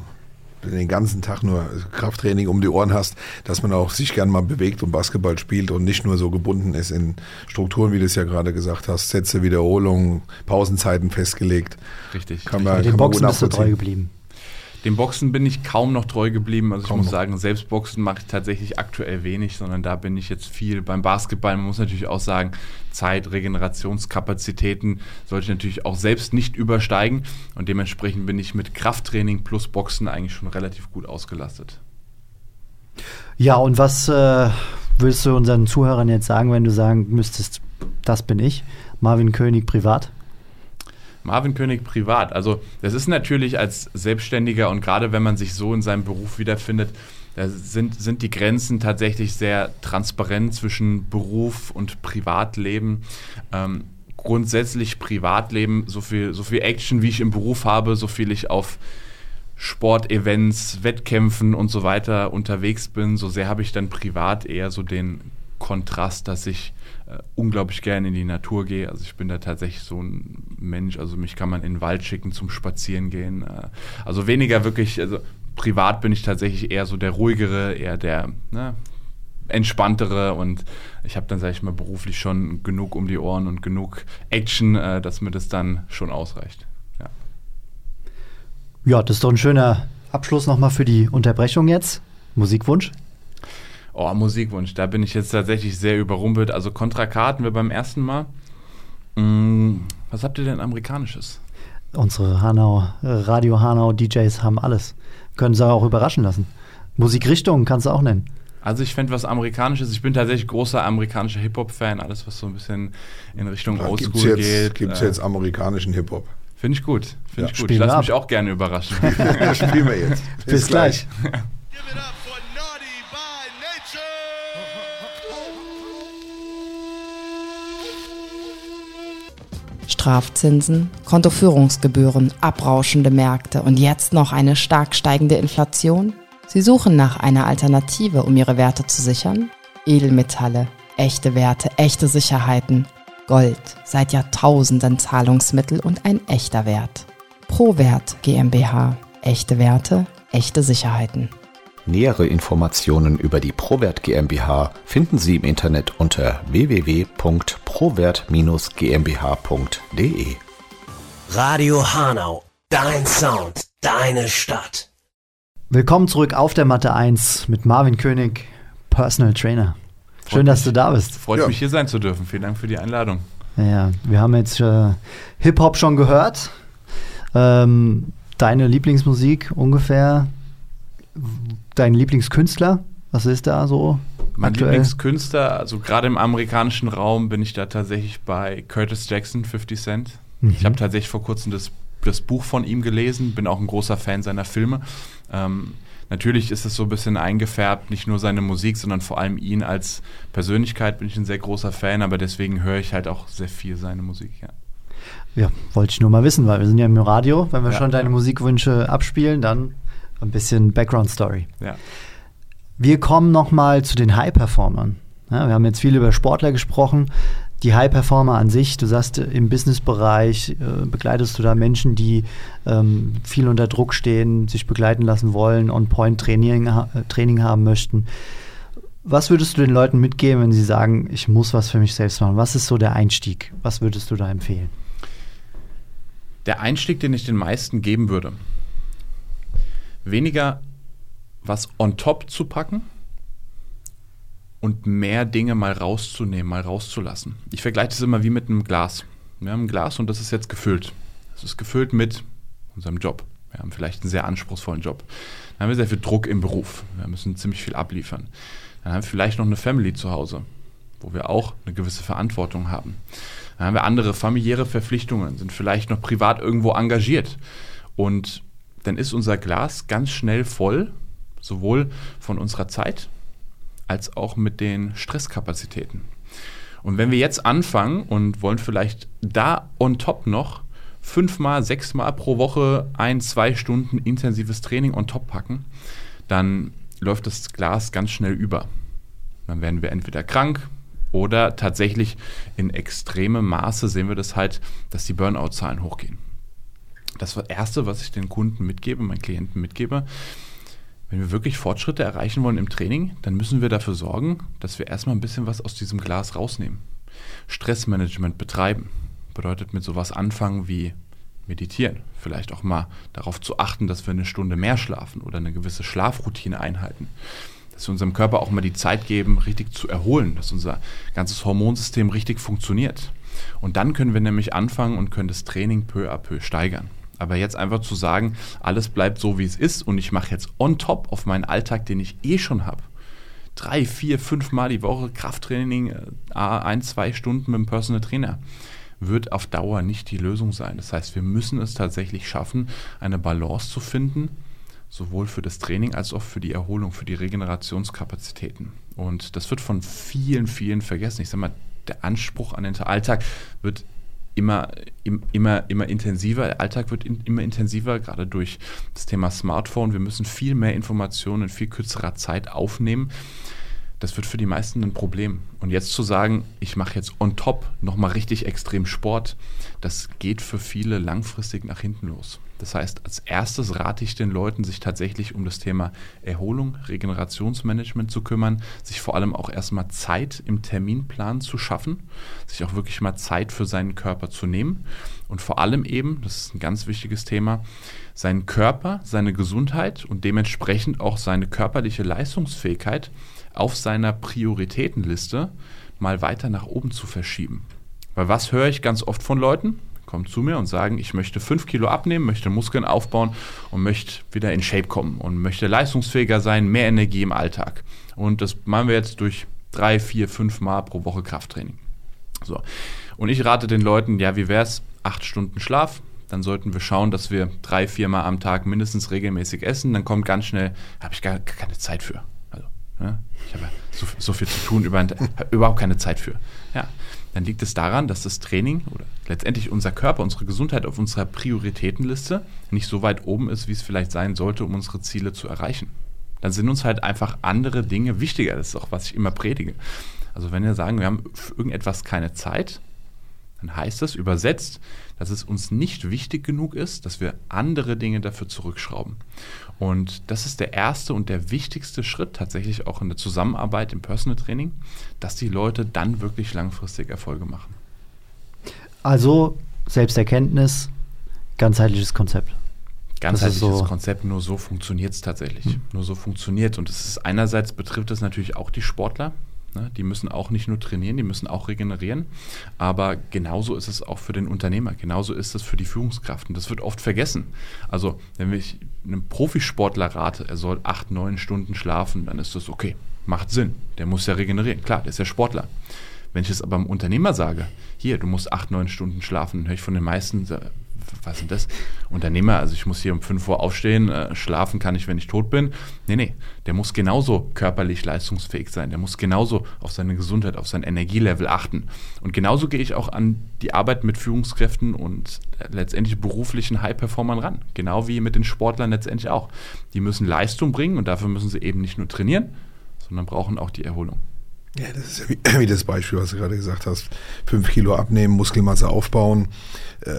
den ganzen Tag nur Krafttraining um die Ohren hast, dass man auch sich gern mal bewegt und Basketball spielt und nicht nur so gebunden ist in Strukturen, wie du es ja gerade gesagt hast, Sätze, Wiederholungen, Pausenzeiten festgelegt. Richtig. Kann man, den Boxen bist du treu geblieben. Dem Boxen bin ich kaum noch treu geblieben. Also kaum ich muss noch. sagen, selbst Boxen mache ich tatsächlich aktuell wenig, sondern da bin ich jetzt viel beim Basketball. Man muss natürlich auch sagen, Zeit, Regenerationskapazitäten sollte ich natürlich auch selbst nicht übersteigen. Und dementsprechend bin ich mit Krafttraining plus Boxen eigentlich schon relativ gut ausgelastet. Ja, und was äh, willst du unseren Zuhörern jetzt sagen, wenn du sagen müsstest, das bin ich, Marvin König privat? Marvin König privat. Also das ist natürlich als Selbstständiger und gerade wenn man sich so in seinem Beruf wiederfindet, da sind, sind die Grenzen tatsächlich sehr transparent zwischen Beruf und Privatleben. Ähm, grundsätzlich Privatleben, so viel, so viel Action, wie ich im Beruf habe, so viel ich auf Sportevents, Wettkämpfen und so weiter unterwegs bin, so sehr habe ich dann privat eher so den Kontrast, dass ich äh, unglaublich gerne in die Natur gehe. Also ich bin da tatsächlich so ein Mensch, also mich kann man in den Wald schicken zum Spazieren gehen. Äh, also weniger wirklich, also privat bin ich tatsächlich eher so der ruhigere, eher der ne, entspanntere und ich habe dann, sage ich mal, beruflich schon genug um die Ohren und genug Action, äh, dass mir das dann schon ausreicht. Ja. ja, das ist doch ein schöner Abschluss nochmal für die Unterbrechung jetzt. Musikwunsch? Oh, Musikwunsch, da bin ich jetzt tatsächlich sehr überrumpelt. Also Contra K hatten wir beim ersten Mal. Hm, was habt ihr denn amerikanisches? Unsere Hanau, äh, Radio Hanau DJs haben alles. Können sie auch überraschen lassen. Musikrichtung kannst du auch nennen. Also ich fände was Amerikanisches. Ich bin tatsächlich großer amerikanischer Hip-Hop-Fan. Alles, was so ein bisschen in Richtung ja, Oldschool gibt's geht. Gibt es äh, jetzt amerikanischen Hip-Hop? Finde ich gut. Finde ja, ich gut. Ich lasse mich auch gerne überraschen. Spielen wir jetzt. Bis, Bis gleich. gleich. Strafzinsen, Kontoführungsgebühren, abrauschende Märkte und jetzt noch eine stark steigende Inflation? Sie suchen nach einer Alternative, um ihre Werte zu sichern? Edelmetalle, echte Werte, echte Sicherheiten. Gold, seit Jahrtausenden Zahlungsmittel und ein echter Wert. ProWert GmbH. Echte Werte, echte Sicherheiten. Nähere Informationen über die Prowert GmbH finden Sie im Internet unter www.prowert-gmbh.de. Radio Hanau, dein Sound, deine Stadt. Willkommen zurück auf der Matte 1 mit Marvin König, Personal Trainer. Schön, Freut dass mich. du da bist. Freut Ja. mich hier sein zu dürfen. Vielen Dank für die Einladung. Ja, wir haben jetzt äh, Hip-Hop schon gehört. Ähm, deine Lieblingsmusik ungefähr? Dein Lieblingskünstler? Was ist da so? Mein aktuell? Lieblingskünstler, also gerade im amerikanischen Raum bin ich da tatsächlich bei Curtis Jackson, 50 Cent. Mhm. Ich habe tatsächlich vor kurzem das, das Buch von ihm gelesen, bin auch ein großer Fan seiner Filme. Ähm, natürlich ist es so ein bisschen eingefärbt, nicht nur seine Musik, sondern vor allem ihn als Persönlichkeit bin ich ein sehr großer Fan, aber deswegen höre ich halt auch sehr viel seine Musik. Ja. Ja, wollte ich nur mal wissen, weil wir sind ja im Radio. Wenn wir Ja. schon deine Musikwünsche abspielen, dann ein bisschen Background Story. Ja. Wir kommen nochmal zu den High-Performern. Ja, wir haben jetzt viel über Sportler gesprochen. Die High-Performer an sich, du sagst, im Businessbereich äh, begleitest du da Menschen, die ähm, viel unter Druck stehen, sich begleiten lassen wollen, On-Point-Training ha äh, Training haben möchten. Was würdest du den Leuten mitgeben, wenn sie sagen, ich muss was für mich selbst machen? Was ist so der Einstieg? Was würdest du da empfehlen? Der Einstieg, den ich den meisten geben würde, weniger was on top zu packen und mehr Dinge mal rauszunehmen, mal rauszulassen. Ich vergleiche das immer wie mit einem Glas. Wir haben ein Glas und das ist jetzt gefüllt. Es ist gefüllt mit unserem Job. Wir haben vielleicht einen sehr anspruchsvollen Job. Dann haben wir sehr viel Druck im Beruf. Wir müssen ziemlich viel abliefern. Dann haben wir vielleicht noch eine Family zu Hause, wo wir auch eine gewisse Verantwortung haben. Dann haben wir andere familiäre Verpflichtungen, sind vielleicht noch privat irgendwo engagiert. Und dann ist unser Glas ganz schnell voll, sowohl von unserer Zeit als auch mit den Stresskapazitäten. Und wenn wir jetzt anfangen und wollen vielleicht da on top noch fünfmal, sechsmal pro Woche ein, zwei Stunden intensives Training on top packen, dann läuft das Glas ganz schnell über. Dann werden wir entweder krank oder tatsächlich in extremem Maße sehen wir das halt, dass die Burnout-Zahlen hochgehen. Das Erste, was ich den Kunden mitgebe, meinen Klienten mitgebe, wenn wir wirklich Fortschritte erreichen wollen im Training, dann müssen wir dafür sorgen, dass wir erstmal ein bisschen was aus diesem Glas rausnehmen. Stressmanagement betreiben bedeutet mit sowas anfangen wie meditieren. Vielleicht auch mal darauf zu achten, dass wir eine Stunde mehr schlafen oder eine gewisse Schlafroutine einhalten. Dass wir unserem Körper auch mal die Zeit geben, richtig zu erholen, dass unser ganzes Hormonsystem richtig funktioniert. Und dann können wir nämlich anfangen und können das Training peu à peu steigern. Aber jetzt einfach zu sagen, alles bleibt so, wie es ist und ich mache jetzt on top auf meinen Alltag, den ich eh schon habe, drei, vier, fünf Mal die Woche Krafttraining, äh, ein, zwei Stunden mit dem Personal Trainer, wird auf Dauer nicht die Lösung sein. Das heißt, wir müssen es tatsächlich schaffen, eine Balance zu finden, sowohl für das Training als auch für die Erholung, für die Regenerationskapazitäten. Und das wird von vielen, vielen vergessen. Ich sage mal, der Anspruch an den Alltag wird immer, im- immer, immer intensiver. Der Alltag wird in, immer intensiver, gerade durch das Thema Smartphone. Wir müssen viel mehr Informationen in viel kürzerer Zeit aufnehmen. Das wird für die meisten ein Problem. Und jetzt zu sagen, ich mache jetzt on top nochmal richtig extrem Sport, das geht für viele langfristig nach hinten los. Das heißt, als erstes rate ich den Leuten, sich tatsächlich um das Thema Erholung, Regenerationsmanagement zu kümmern, sich vor allem auch erstmal Zeit im Terminplan zu schaffen, sich auch wirklich mal Zeit für seinen Körper zu nehmen und vor allem eben, das ist ein ganz wichtiges Thema, seinen Körper, seine Gesundheit und dementsprechend auch seine körperliche Leistungsfähigkeit auf seiner Prioritätenliste mal weiter nach oben zu verschieben. Weil was höre ich ganz oft von Leuten? Kommen zu mir und sagen, ich möchte 5 Kilo abnehmen, möchte Muskeln aufbauen und möchte wieder in Shape kommen und möchte leistungsfähiger sein, mehr Energie im Alltag. Und das machen wir jetzt durch drei, vier, fünf Mal pro Woche Krafttraining. So. Und ich rate den Leuten, ja, wie wäre es? Acht Stunden Schlaf. Dann sollten wir schauen, dass wir drei, vier Mal am Tag mindestens regelmäßig essen. Dann kommt ganz schnell, habe ich gar, keine Zeit für. Also, ne? ich habe so, so viel zu tun, über, überhaupt keine Zeit für. Ja, dann liegt es daran, dass das Training oder letztendlich unser Körper, unsere Gesundheit auf unserer Prioritätenliste nicht so weit oben ist, wie es vielleicht sein sollte, um unsere Ziele zu erreichen. Dann sind uns halt einfach andere Dinge wichtiger. Das ist auch, was ich immer predige. Also wenn wir sagen, wir haben für irgendetwas keine Zeit, dann heißt das übersetzt, dass es uns nicht wichtig genug ist, dass wir andere Dinge dafür zurückschrauben. Und das ist der erste und der wichtigste Schritt tatsächlich auch in der Zusammenarbeit im Personal Training, dass die Leute dann wirklich langfristig Erfolge machen. Also Selbsterkenntnis, ganzheitliches Konzept. Ganzheitliches so Konzept, nur so funktioniert es tatsächlich. Hm. Nur so funktioniert. Und es ist einerseits betrifft es natürlich auch die Sportler, Ne? Die müssen auch nicht nur trainieren, die müssen auch regenerieren. Aber genauso ist es auch für den Unternehmer, genauso ist es für die Führungskraft. Und das wird oft vergessen. Also, wenn ich einem Profisportler rate, er soll acht, neun Stunden schlafen, dann ist das okay. Macht Sinn. Der muss ja regenerieren. Klar, der ist ja Sportler. Wenn ich es aber einem Unternehmer sage, hier, du musst acht, neun Stunden schlafen, dann höre ich von den meisten, was sind das? Unternehmer, also ich muss hier um 5 Uhr aufstehen, äh, schlafen kann ich, wenn ich tot bin. Nee, nee, der muss genauso körperlich leistungsfähig sein. Der muss genauso auf seine Gesundheit, auf sein Energielevel achten. Und genauso gehe ich auch an die Arbeit mit Führungskräften und letztendlich beruflichen High-Performern ran. Genau wie mit den Sportlern letztendlich auch. Die müssen Leistung bringen und dafür müssen sie eben nicht nur trainieren, sondern brauchen auch die Erholung. Ja, das ist ja wie, wie, das Beispiel, was du gerade gesagt hast. Fünf Kilo abnehmen, Muskelmasse aufbauen. Äh,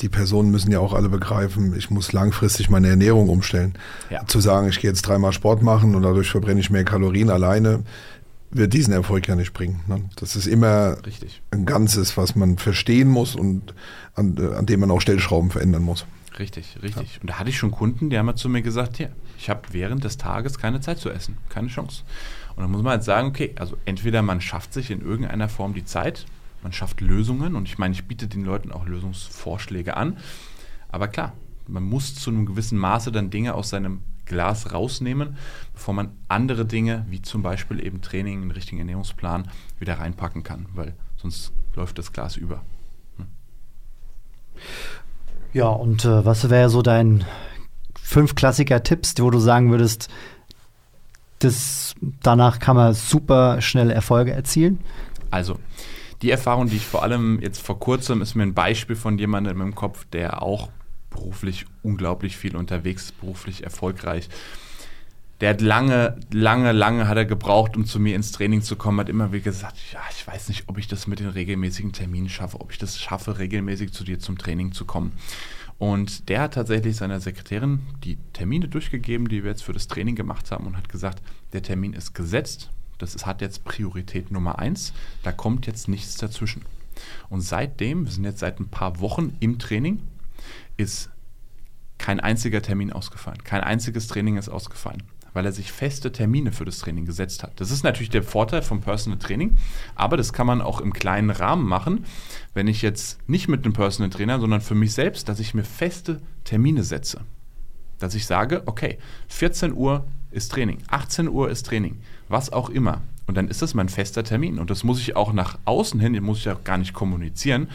die Personen müssen ja auch alle begreifen, ich muss langfristig meine Ernährung umstellen. Ja. Zu sagen, ich gehe jetzt dreimal Sport machen und dadurch verbrenne ich mehr Kalorien alleine, wird diesen Erfolg ja nicht bringen. Ne? Das ist immer Richtig. ein Ganzes, was man verstehen muss und an, äh, an dem man auch Stellschrauben verändern muss. Richtig, richtig. Ja. Und da hatte ich schon Kunden, die haben mal zu mir gesagt, ja, ich habe während des Tages keine Zeit zu essen, keine Chance. Und dann muss man halt sagen, okay, also entweder man schafft sich in irgendeiner Form die Zeit, man schafft Lösungen und ich meine, ich biete den Leuten auch Lösungsvorschläge an. Aber klar, man muss zu einem gewissen Maße dann Dinge aus seinem Glas rausnehmen, bevor man andere Dinge, wie zum Beispiel eben Training, einen richtigen Ernährungsplan, wieder reinpacken kann, weil sonst läuft das Glas über. Hm. Ja, und äh, was wäre so dein fünf Klassiker-Tipps, wo du sagen würdest, das, danach kann man super schnell Erfolge erzielen? Also, die Erfahrung, die ich vor allem jetzt vor kurzem, ist mir ein Beispiel von jemandem im Kopf, der auch beruflich unglaublich viel unterwegs ist, beruflich erfolgreich. Der hat lange, lange, lange hat er gebraucht, um zu mir ins Training zu kommen, hat immer wieder gesagt, ja, ich weiß nicht, ob ich das mit den regelmäßigen Terminen schaffe, ob ich das schaffe, regelmäßig zu dir zum Training zu kommen. Und der hat tatsächlich seiner Sekretärin die Termine durchgegeben, die wir jetzt für das Training gemacht haben und hat gesagt, der Termin ist gesetzt, das ist, hat jetzt Priorität Nummer eins, da kommt jetzt nichts dazwischen. Und seitdem, wir sind jetzt seit ein paar Wochen im Training, ist kein einziger Termin ausgefallen, kein einziges Training ist ausgefallen weil er sich feste Termine für das Training gesetzt hat. Das ist natürlich der Vorteil vom Personal Training, aber das kann man auch im kleinen Rahmen machen, wenn ich jetzt nicht mit einem Personal Trainer, sondern für mich selbst, dass ich mir feste Termine setze. Dass ich sage, okay, 14 Uhr ist Training, 18 Uhr ist Training, was auch immer. Und dann ist das mein fester Termin. Und das muss ich auch nach außen hin, den muss ich auch gar nicht kommunizieren,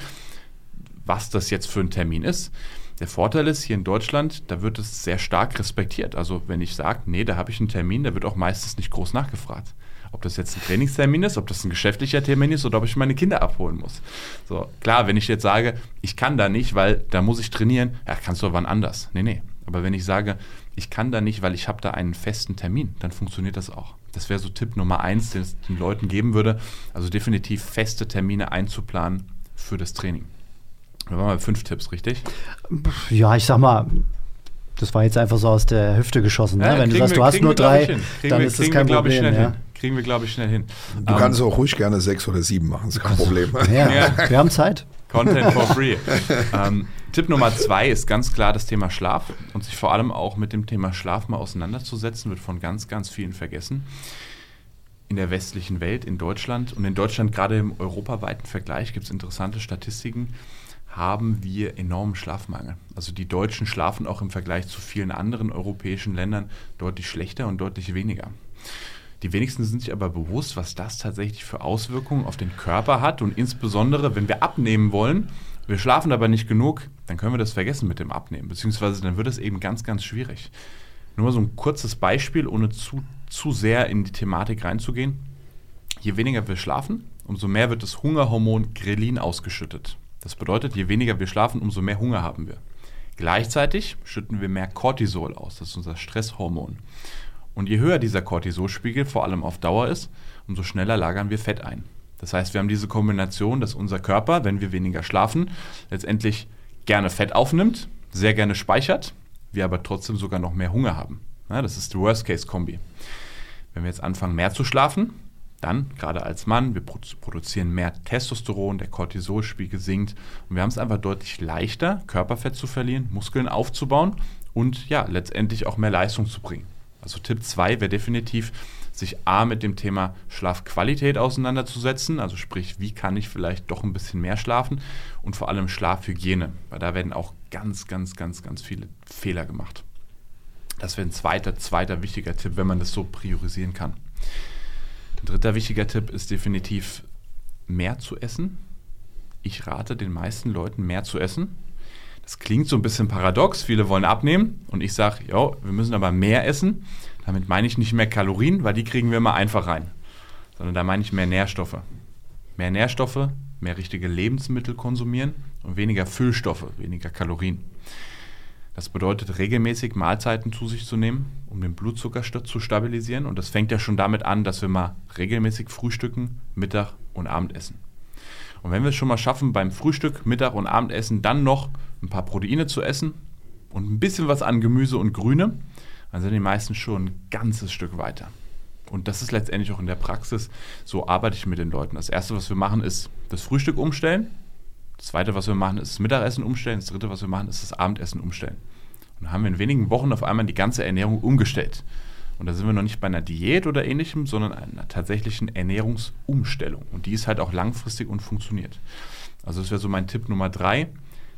was das jetzt für ein Termin ist. Der Vorteil ist, hier in Deutschland, da wird es sehr stark respektiert. Also wenn ich sage, nee, da habe ich einen Termin, da wird auch meistens nicht groß nachgefragt. Ob das jetzt ein Trainingstermin ist, ob das ein geschäftlicher Termin ist oder ob ich meine Kinder abholen muss. So, klar, wenn ich jetzt sage, ich kann da nicht, weil da muss ich trainieren, ja, kannst du wann anders. Nee, nee. Aber wenn ich sage, ich kann da nicht, weil ich habe da einen festen Termin, dann funktioniert das auch. Das wäre so Tipp Nummer eins, den es den Leuten geben würde. Also definitiv feste Termine einzuplanen für das Training. Wir waren mal fünf Tipps, richtig? Ja, ich sag mal, das war jetzt einfach so aus der Hüfte geschossen. Ne? Ja, Wenn du sagst, wir, du hast nur drei, dann wir, ist das kein wir, Problem. Ja. Hin. Kriegen wir, glaube ich, schnell hin. Du um, kannst auch ruhig gerne sechs oder sieben machen, das ist kein Problem. Ja, ja. Wir haben Zeit. Content for free. ähm, Tipp Nummer zwei ist ganz klar das Thema Schlaf und sich vor allem auch mit dem Thema Schlaf mal auseinanderzusetzen, wird von ganz, ganz vielen vergessen. In der westlichen Welt, in Deutschland und in Deutschland gerade im europaweiten Vergleich gibt es interessante Statistiken haben wir enormen Schlafmangel. Also die Deutschen schlafen auch im Vergleich zu vielen anderen europäischen Ländern deutlich schlechter und deutlich weniger. Die wenigsten sind sich aber bewusst, was das tatsächlich für Auswirkungen auf den Körper hat und insbesondere, wenn wir abnehmen wollen, wir schlafen aber nicht genug, dann können wir das vergessen mit dem Abnehmen, beziehungsweise dann wird es eben ganz, ganz schwierig. Nur so ein kurzes Beispiel, ohne zu, zu sehr in die Thematik reinzugehen. Je weniger wir schlafen, umso mehr wird das Hungerhormon Grelin ausgeschüttet. Das bedeutet, je weniger wir schlafen, umso mehr Hunger haben wir. Gleichzeitig schütten wir mehr Cortisol aus, das ist unser Stresshormon. Und je höher dieser Cortisolspiegel vor allem auf Dauer ist, umso schneller lagern wir Fett ein. Das heißt, wir haben diese Kombination, dass unser Körper, wenn wir weniger schlafen, letztendlich gerne Fett aufnimmt, sehr gerne speichert, wir aber trotzdem sogar noch mehr Hunger haben. Ja, das ist die Worst-Case-Kombi. Wenn wir jetzt anfangen, mehr zu schlafen, dann, gerade als Mann, wir produzieren mehr Testosteron, der Cortisolspiegel sinkt und wir haben es einfach deutlich leichter, Körperfett zu verlieren, Muskeln aufzubauen und ja, letztendlich auch mehr Leistung zu bringen. Also Tipp 2 wäre definitiv, sich A mit dem Thema Schlafqualität auseinanderzusetzen, also sprich, wie kann ich vielleicht doch ein bisschen mehr schlafen und vor allem Schlafhygiene, weil da werden auch ganz, ganz, ganz, ganz viele Fehler gemacht. Das wäre ein zweiter, zweiter wichtiger Tipp, wenn man das so priorisieren kann. Dritter wichtiger Tipp ist definitiv mehr zu essen. Ich rate den meisten Leuten mehr zu essen. Das klingt so ein bisschen paradox. Viele wollen abnehmen und ich sage, ja, wir müssen aber mehr essen. Damit meine ich nicht mehr Kalorien, weil die kriegen wir immer einfach rein, sondern da meine ich mehr Nährstoffe. Mehr Nährstoffe, mehr richtige Lebensmittel konsumieren und weniger Füllstoffe, weniger Kalorien. Das bedeutet, regelmäßig Mahlzeiten zu sich zu nehmen, um den Blutzucker zu stabilisieren. Und das fängt ja schon damit an, dass wir mal regelmäßig frühstücken, Mittag und Abendessen. Und wenn wir es schon mal schaffen, beim Frühstück, Mittag und Abendessen dann noch ein paar Proteine zu essen und ein bisschen was an Gemüse und Grüne, dann sind die meisten schon ein ganzes Stück weiter. Und das ist letztendlich auch in der Praxis, so arbeite ich mit den Leuten. Das Erste, was wir machen, ist das Frühstück umstellen. Das Zweite, was wir machen, ist das Mittagessen umstellen. Das Dritte, was wir machen, ist das Abendessen umstellen. Und dann haben wir in wenigen Wochen auf einmal die ganze Ernährung umgestellt. Und da sind wir noch nicht bei einer Diät oder ähnlichem, sondern einer tatsächlichen Ernährungsumstellung. Und die ist halt auch langfristig und funktioniert. Also das wäre so mein Tipp Nummer drei.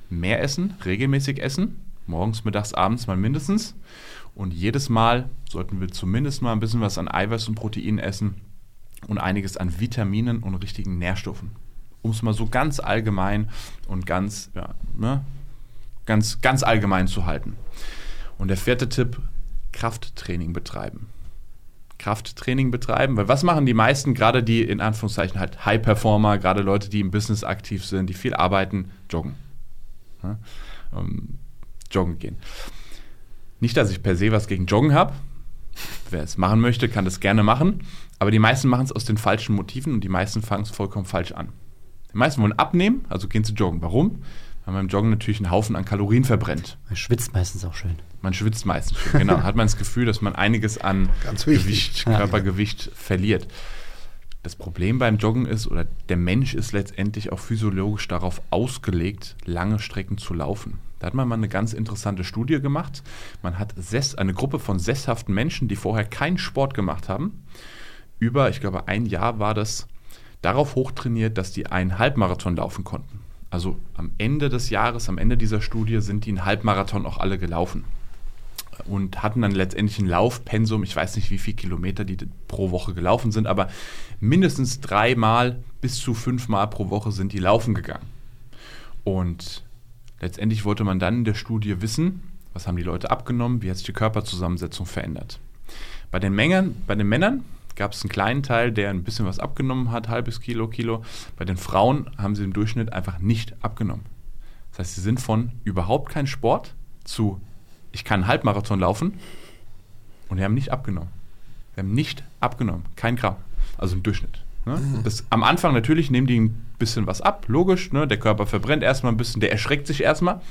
Mehr essen, regelmäßig essen. Morgens, mittags, abends mal mindestens. Und jedes Mal sollten wir zumindest mal ein bisschen was an Eiweiß und Protein essen und einiges an Vitaminen und richtigen Nährstoffen. Um es mal so ganz allgemein und ganz, ja, ne, ganz, ganz allgemein zu halten. Und der vierte Tipp, Krafttraining betreiben. Krafttraining betreiben, weil was machen die meisten, gerade die in Anführungszeichen halt High-Performer, gerade Leute, die im Business aktiv sind, die viel arbeiten, joggen. Ja, ähm, joggen gehen. Nicht, dass ich per se was gegen Joggen habe. Wer es machen möchte, kann das gerne machen. Aber die meisten machen es aus den falschen Motiven und die meisten fangen es vollkommen falsch an. Die meisten wollen abnehmen, also gehen zu joggen. Warum? weil man beim Joggen natürlich einen Haufen an Kalorien verbrennt. Man schwitzt meistens auch schön. Man schwitzt meistens schön, genau. Hat man das Gefühl, dass man einiges an Gewicht, Körpergewicht ja. verliert. Das Problem beim Joggen ist, oder der Mensch ist letztendlich auch physiologisch darauf ausgelegt, lange Strecken zu laufen. Da hat man mal eine ganz interessante Studie gemacht. Man hat eine Gruppe von sesshaften Menschen, die vorher keinen Sport gemacht haben, über, ich glaube, ein Jahr war das, darauf hochtrainiert, dass die einen Halbmarathon laufen konnten. Also am Ende des Jahres, am Ende dieser Studie sind die einen Halbmarathon auch alle gelaufen und hatten dann letztendlich ein Laufpensum, ich weiß nicht, wie viele Kilometer die pro Woche gelaufen sind, aber mindestens dreimal bis zu fünfmal pro Woche sind die laufen gegangen. Und letztendlich wollte man dann in der Studie wissen, was haben die Leute abgenommen, wie hat sich die Körperzusammensetzung verändert. Bei den, Mengen, bei den Männern gab es einen kleinen Teil, der ein bisschen was abgenommen hat, halbes Kilo, Kilo. Bei den Frauen haben sie im Durchschnitt einfach nicht abgenommen. Das heißt, sie sind von überhaupt kein Sport zu, ich kann einen Halbmarathon laufen und die haben nicht abgenommen. Wir haben nicht abgenommen, kein Gramm, also im Durchschnitt. Ne? Mhm. Das, am Anfang natürlich nehmen die ein bisschen was ab, logisch, ne? der Körper verbrennt erstmal ein bisschen, der erschreckt sich erstmal,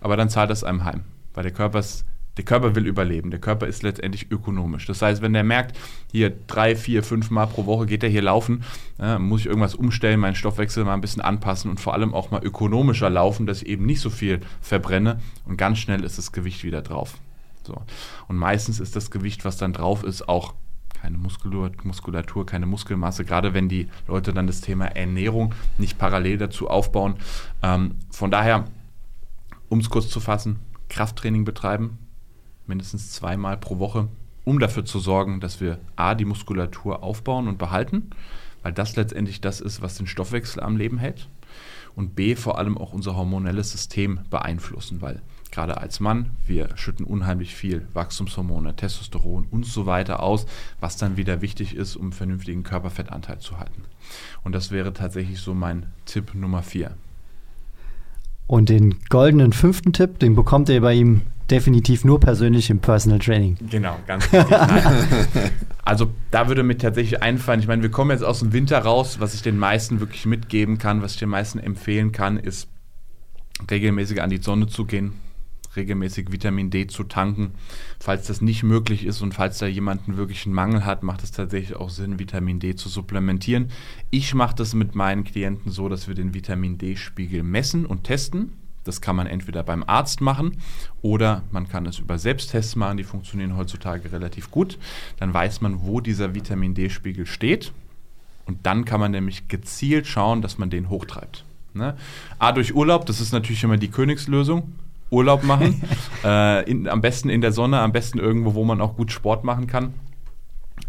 aber dann zahlt das einem heim, weil der Körper ist der Körper will überleben. Der Körper ist letztendlich ökonomisch. Das heißt, wenn der merkt, hier drei, vier, fünf Mal pro Woche geht er hier laufen, äh, muss ich irgendwas umstellen, meinen Stoffwechsel mal ein bisschen anpassen und vor allem auch mal ökonomischer laufen, dass ich eben nicht so viel verbrenne und ganz schnell ist das Gewicht wieder drauf. So. Und meistens ist das Gewicht, was dann drauf ist, auch keine Muskulatur, keine Muskelmasse, gerade wenn die Leute dann das Thema Ernährung nicht parallel dazu aufbauen. Ähm, von daher, um es kurz zu fassen, Krafttraining betreiben, mindestens zweimal pro Woche, um dafür zu sorgen, dass wir A, die Muskulatur aufbauen und behalten, weil das letztendlich das ist, was den Stoffwechsel am Leben hält. Und B, vor allem auch unser hormonelles System beeinflussen, weil gerade als Mann, wir schütten unheimlich viel Wachstumshormone, Testosteron und so weiter aus, was dann wieder wichtig ist, um einen vernünftigen Körperfettanteil zu halten. Und das wäre tatsächlich so mein Tipp Nummer vier. Und den goldenen fünften Tipp, den bekommt ihr bei ihm definitiv nur persönlich im Personal Training. Genau, ganz richtig. Also da würde mir tatsächlich einfallen, ich meine, wir kommen jetzt aus dem Winter raus, was ich den meisten wirklich mitgeben kann, was ich den meisten empfehlen kann, ist regelmäßig an die Sonne zu gehen, regelmäßig Vitamin D zu tanken. Falls das nicht möglich ist und falls da jemand einen wirklichen Mangel hat, macht es tatsächlich auch Sinn, Vitamin D zu supplementieren. Ich mache das mit meinen Klienten so, dass wir den Vitamin D-Spiegel messen und testen. Das kann man entweder beim Arzt machen oder man kann es über Selbsttests machen. Die funktionieren heutzutage relativ gut. Dann weiß man, wo dieser Vitamin D-Spiegel steht. Und dann kann man nämlich gezielt schauen, dass man den hochtreibt. Ne? A, durch Urlaub, das ist natürlich immer die Königslösung. Urlaub machen. äh, in, am besten in der Sonne, am besten irgendwo, wo man auch gut Sport machen kann.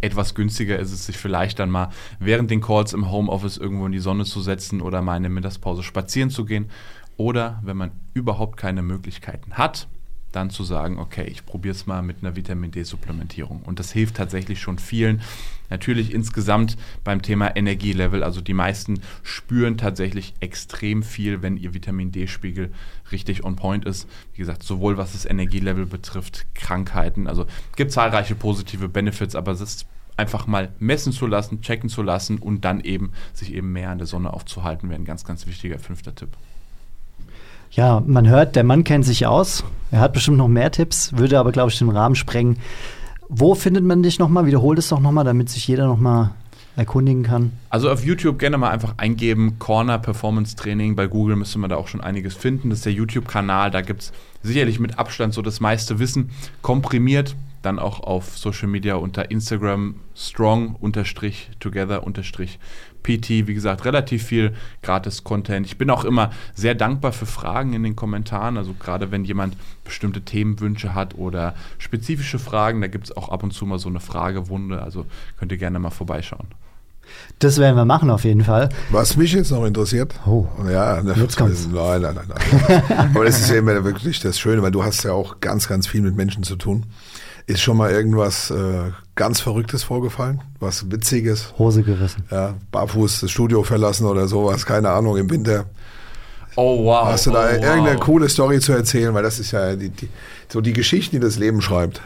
Etwas günstiger ist es, sich vielleicht dann mal während den Calls im Homeoffice irgendwo in die Sonne zu setzen oder mal in der Mittagspause spazieren zu gehen. Oder wenn man überhaupt keine Möglichkeiten hat, dann zu sagen, okay, ich probiere es mal mit einer Vitamin D-Supplementierung. Und das hilft tatsächlich schon vielen. Natürlich insgesamt beim Thema Energielevel, also die meisten spüren tatsächlich extrem viel, wenn ihr Vitamin D-Spiegel richtig on point ist. Wie gesagt, sowohl was das Energielevel betrifft, Krankheiten, also es gibt zahlreiche positive Benefits, aber es ist einfach mal messen zu lassen, checken zu lassen und dann eben sich eben mehr an der Sonne aufzuhalten, wäre ein ganz, ganz wichtiger fünfter Tipp. Ja, man hört, der Mann kennt sich aus. Er hat bestimmt noch mehr Tipps, würde aber, glaube ich, den Rahmen sprengen. Wo findet man dich nochmal? Wiederhol es doch nochmal, damit sich jeder nochmal erkundigen kann. Also auf YouTube gerne mal einfach eingeben, Corner Performance Training. Bei Google müsste man da auch schon einiges finden. Das ist der YouTube-Kanal. Da gibt es sicherlich mit Abstand so das meiste Wissen komprimiert. Dann auch auf Social Media unter Instagram strong-together-pt. Wie gesagt, relativ viel gratis Content. Ich bin auch immer sehr dankbar für Fragen in den Kommentaren. Also gerade wenn jemand bestimmte Themenwünsche hat oder spezifische Fragen, da gibt es auch ab und zu mal so eine Fragewunde. Also könnt ihr gerne mal vorbeischauen. Das werden wir machen auf jeden Fall. Was mich jetzt noch interessiert, Oh. ja, ne, Jetzt kommt's. nein, nein, nein, nein. Aber das ist ja immer wirklich das Schöne, weil du hast ja auch ganz, ganz viel mit Menschen zu tun. Ist schon mal irgendwas äh, ganz Verrücktes vorgefallen? Was Witziges? Hose gerissen. Ja, barfuß das Studio verlassen oder sowas, keine Ahnung, im Winter. Oh wow. Hast du da oh, irgendeine wow. coole Story zu erzählen? Weil das ist ja die, die, so die Geschichten, die das Leben schreibt.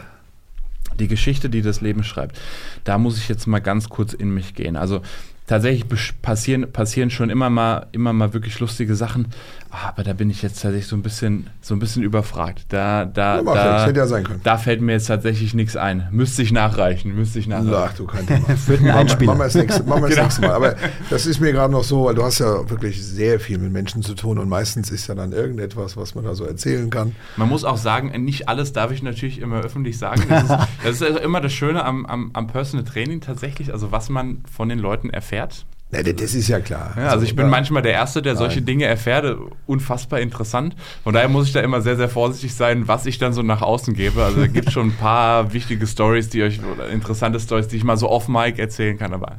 die Geschichte, die das Leben schreibt. Da muss ich jetzt mal ganz kurz in mich gehen. Also tatsächlich passieren, passieren schon immer mal, immer mal wirklich lustige Sachen. Ah, Aber da bin ich jetzt tatsächlich so ein bisschen, so ein bisschen überfragt. Da, da, Ja, da, hätte ja sein können. da fällt mir jetzt tatsächlich nichts ein. Müsste ich nachreichen, müsste ich nachreichen. Ach, du Thema. Für den Machen wir- Einspieler. Machen wir das nächste, machen wir das Genau. nächste Mal. Aber das ist mir gerade noch so, weil du hast ja wirklich sehr viel mit Menschen zu tun und meistens ist ja dann irgendetwas, was man da so erzählen kann. Man muss auch sagen, nicht alles darf ich natürlich immer öffentlich sagen. Das ist, das ist also immer das Schöne am, am, am Personal Training tatsächlich, also was man von den Leuten erfährt. Ja, das ist ja klar. Ja, also ich bin manchmal der Erste, der solche Nein. Dinge erfährt. Unfassbar interessant. Von daher muss ich da immer sehr, sehr vorsichtig sein, was ich dann so nach außen gebe. Also da gibt schon ein paar wichtige Stories, die euch, oder interessante Stories, die ich mal so off-Mic erzählen kann. Aber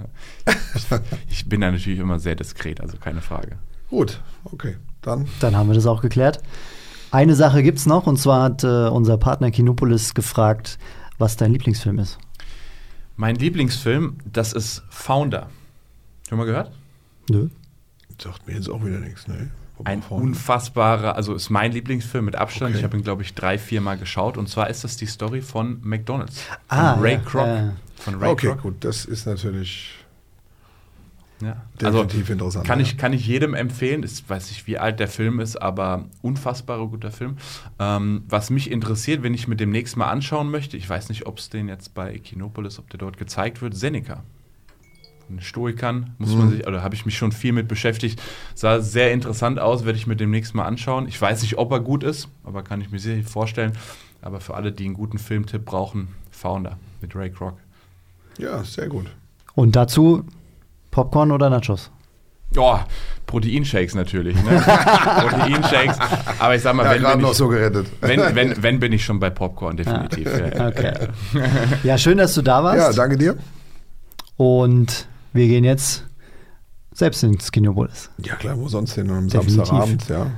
ich, ich bin da natürlich immer sehr diskret, also keine Frage. Gut, okay. Dann Dann haben wir das auch geklärt. Eine Sache gibt's noch, und zwar hat äh, unser Partner Kinopolis gefragt, was dein Lieblingsfilm ist. Mein Lieblingsfilm, das ist Founder. Schon mal gehört? Nö. sagt mir jetzt auch wieder nichts. Ne? Ein unfassbarer, also ist mein Lieblingsfilm mit Abstand. Okay. Ich habe ihn, glaube ich, drei, vier Mal geschaut. Und zwar ist das die Story von McDonalds. Von Ah, Ray ja, Kroc. ja. Von Ray Okay, Kroc. gut, das ist natürlich Ja. Also definitiv interessant. kann ja. ich, kann ich jedem empfehlen. Ich weiß nicht, wie alt der Film ist, aber unfassbarer guter Film. Ähm, was mich interessiert, wenn ich mir demnächst mal anschauen möchte, ich weiß nicht, ob es den jetzt bei Echinopolis, ob der dort gezeigt wird, Seneca. Den Stoikern muss Mhm. man sich, oder habe ich mich schon viel mit beschäftigt. Sah sehr interessant aus, werde ich mir demnächst mal anschauen. Ich weiß nicht, ob er gut ist, aber kann ich mir sicher vorstellen. Aber für alle, die einen guten Filmtipp brauchen, Founder mit Ray Kroc. Ja, sehr gut. Und dazu Popcorn oder Nachos? Oh, Proteinshakes natürlich. Ne? Proteinshakes. Aber ich sag mal, Ja, wenn, bin noch ich, so gerettet. wenn, wenn, wenn bin ich schon bei Popcorn, definitiv. Ja, ja. Okay. Ja, schön, dass du da warst. Ja, danke dir. Und wir gehen jetzt selbst ins Kinopolis. Ja, klar, wo sonst hin? Am Definitiv. Samstagabend, ja.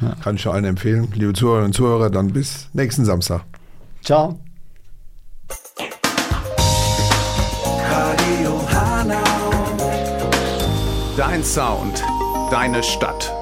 Ja. Kann ich allen empfehlen. Liebe Zuhörerinnen und Zuhörer, dann bis nächsten Samstag. Ciao. Dein Sound, deine Stadt.